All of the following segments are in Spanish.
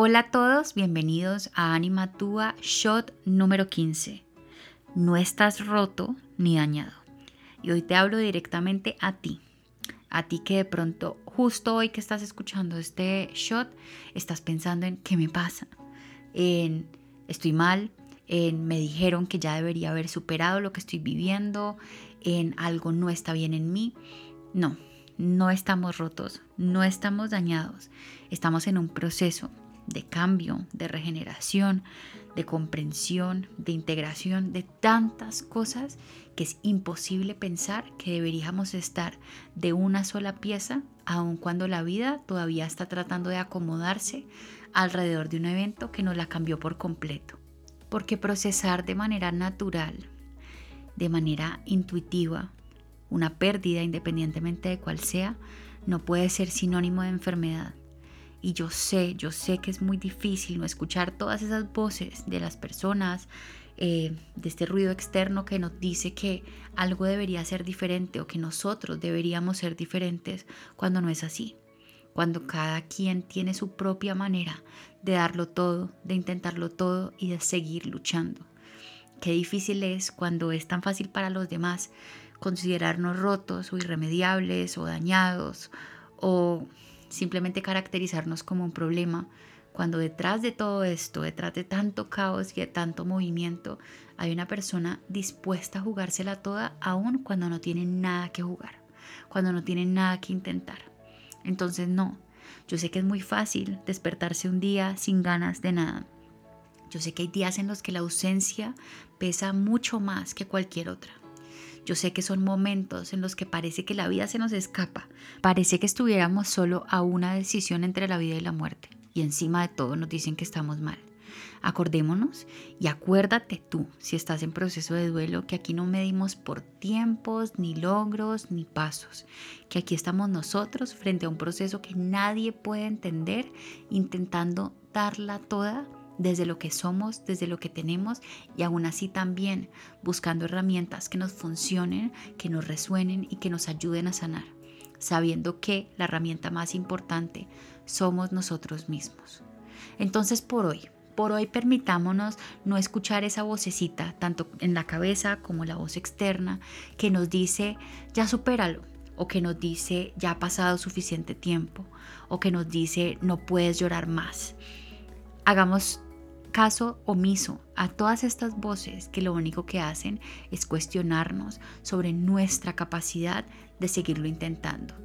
Hola a todos, bienvenidos a Anima Tua Shot número 15. No estás roto ni dañado. Y hoy te hablo directamente a ti. A ti que de pronto, justo hoy que estás escuchando este shot, estás pensando en qué me pasa. En estoy mal, en me dijeron que ya debería haber superado lo que estoy viviendo, en algo no está bien en mí. No, no estamos rotos, no estamos dañados. Estamos en un proceso de cambio, de regeneración, de comprensión, de integración, de tantas cosas que es imposible pensar que deberíamos estar de una sola pieza, aun cuando la vida todavía está tratando de acomodarse alrededor de un evento que nos la cambió por completo. Porque procesar de manera natural, de manera intuitiva, una pérdida, independientemente de cuál sea, no puede ser sinónimo de enfermedad. Y yo sé, yo sé que es muy difícil no escuchar todas esas voces de las personas, eh, de este ruido externo que nos dice que algo debería ser diferente o que nosotros deberíamos ser diferentes cuando no es así. Cuando cada quien tiene su propia manera de darlo todo, de intentarlo todo y de seguir luchando. Qué difícil es cuando es tan fácil para los demás considerarnos rotos o irremediables o dañados o simplemente caracterizarnos como un problema, cuando detrás de todo esto, detrás de tanto caos y de tanto movimiento, hay una persona dispuesta a jugársela toda, aun cuando no tiene nada que jugar, cuando no tiene nada que intentar. Entonces no, yo sé que es muy fácil despertarse un día sin ganas de nada. Yo sé que hay días en los que la ausencia pesa mucho más que cualquier otra. Yo sé que son momentos en los que parece que la vida se nos escapa, parece que estuviéramos solo a una decisión entre la vida y la muerte, y encima de todo nos dicen que estamos mal. Acordémonos y acuérdate tú, si estás en proceso de duelo, que aquí no medimos por tiempos, ni logros, ni pasos, que aquí estamos nosotros frente a un proceso que nadie puede entender, intentando darla toda desde lo que somos, desde lo que tenemos y aún así también buscando herramientas que nos funcionen, que nos resuenen y que nos ayuden a sanar, sabiendo que la herramienta más importante somos nosotros mismos. Entonces por hoy, por hoy permitámonos no escuchar esa vocecita, tanto en la cabeza como la voz externa, que nos dice, ya supéralo, o que nos dice, ya ha pasado suficiente tiempo, o que nos dice, no puedes llorar más. Hagamos caso omiso a todas estas voces que lo único que hacen es cuestionarnos sobre nuestra capacidad de seguirlo intentando.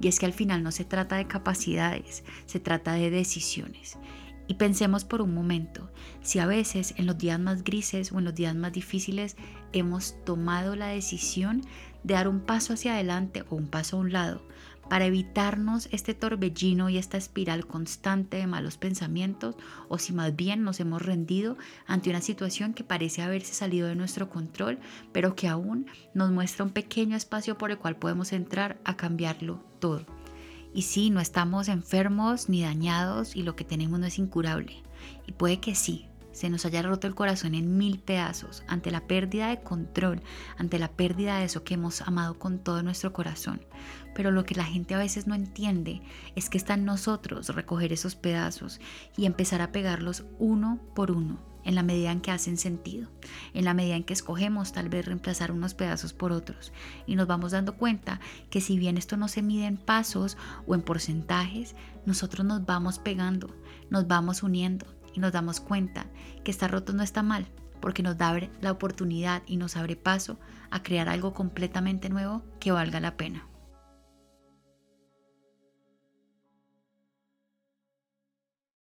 Y es que al final no se trata de capacidades, se trata de decisiones. Y pensemos por un momento, si a veces en los días más grises o en los días más difíciles hemos tomado la decisión de dar un paso hacia adelante o un paso a un lado para evitarnos este torbellino y esta espiral constante de malos pensamientos o si más bien nos hemos rendido ante una situación que parece haberse salido de nuestro control, pero que aún nos muestra un pequeño espacio por el cual podemos entrar a cambiarlo todo. Y sí, no estamos enfermos ni dañados y lo que tenemos no es incurable. Y puede que sí, se nos haya roto el corazón en mil pedazos ante la pérdida de control, ante la pérdida de eso que hemos amado con todo nuestro corazón. Pero lo que la gente a veces no entiende es que está en nosotros recoger esos pedazos y empezar a pegarlos uno por uno en la medida en que hacen sentido, en la medida en que escogemos tal vez reemplazar unos pedazos por otros y nos vamos dando cuenta que si bien esto no se mide en pasos o en porcentajes, nosotros nos vamos pegando, nos vamos uniendo y nos damos cuenta que estar roto no está mal, porque nos da la oportunidad y nos abre paso a crear algo completamente nuevo que valga la pena.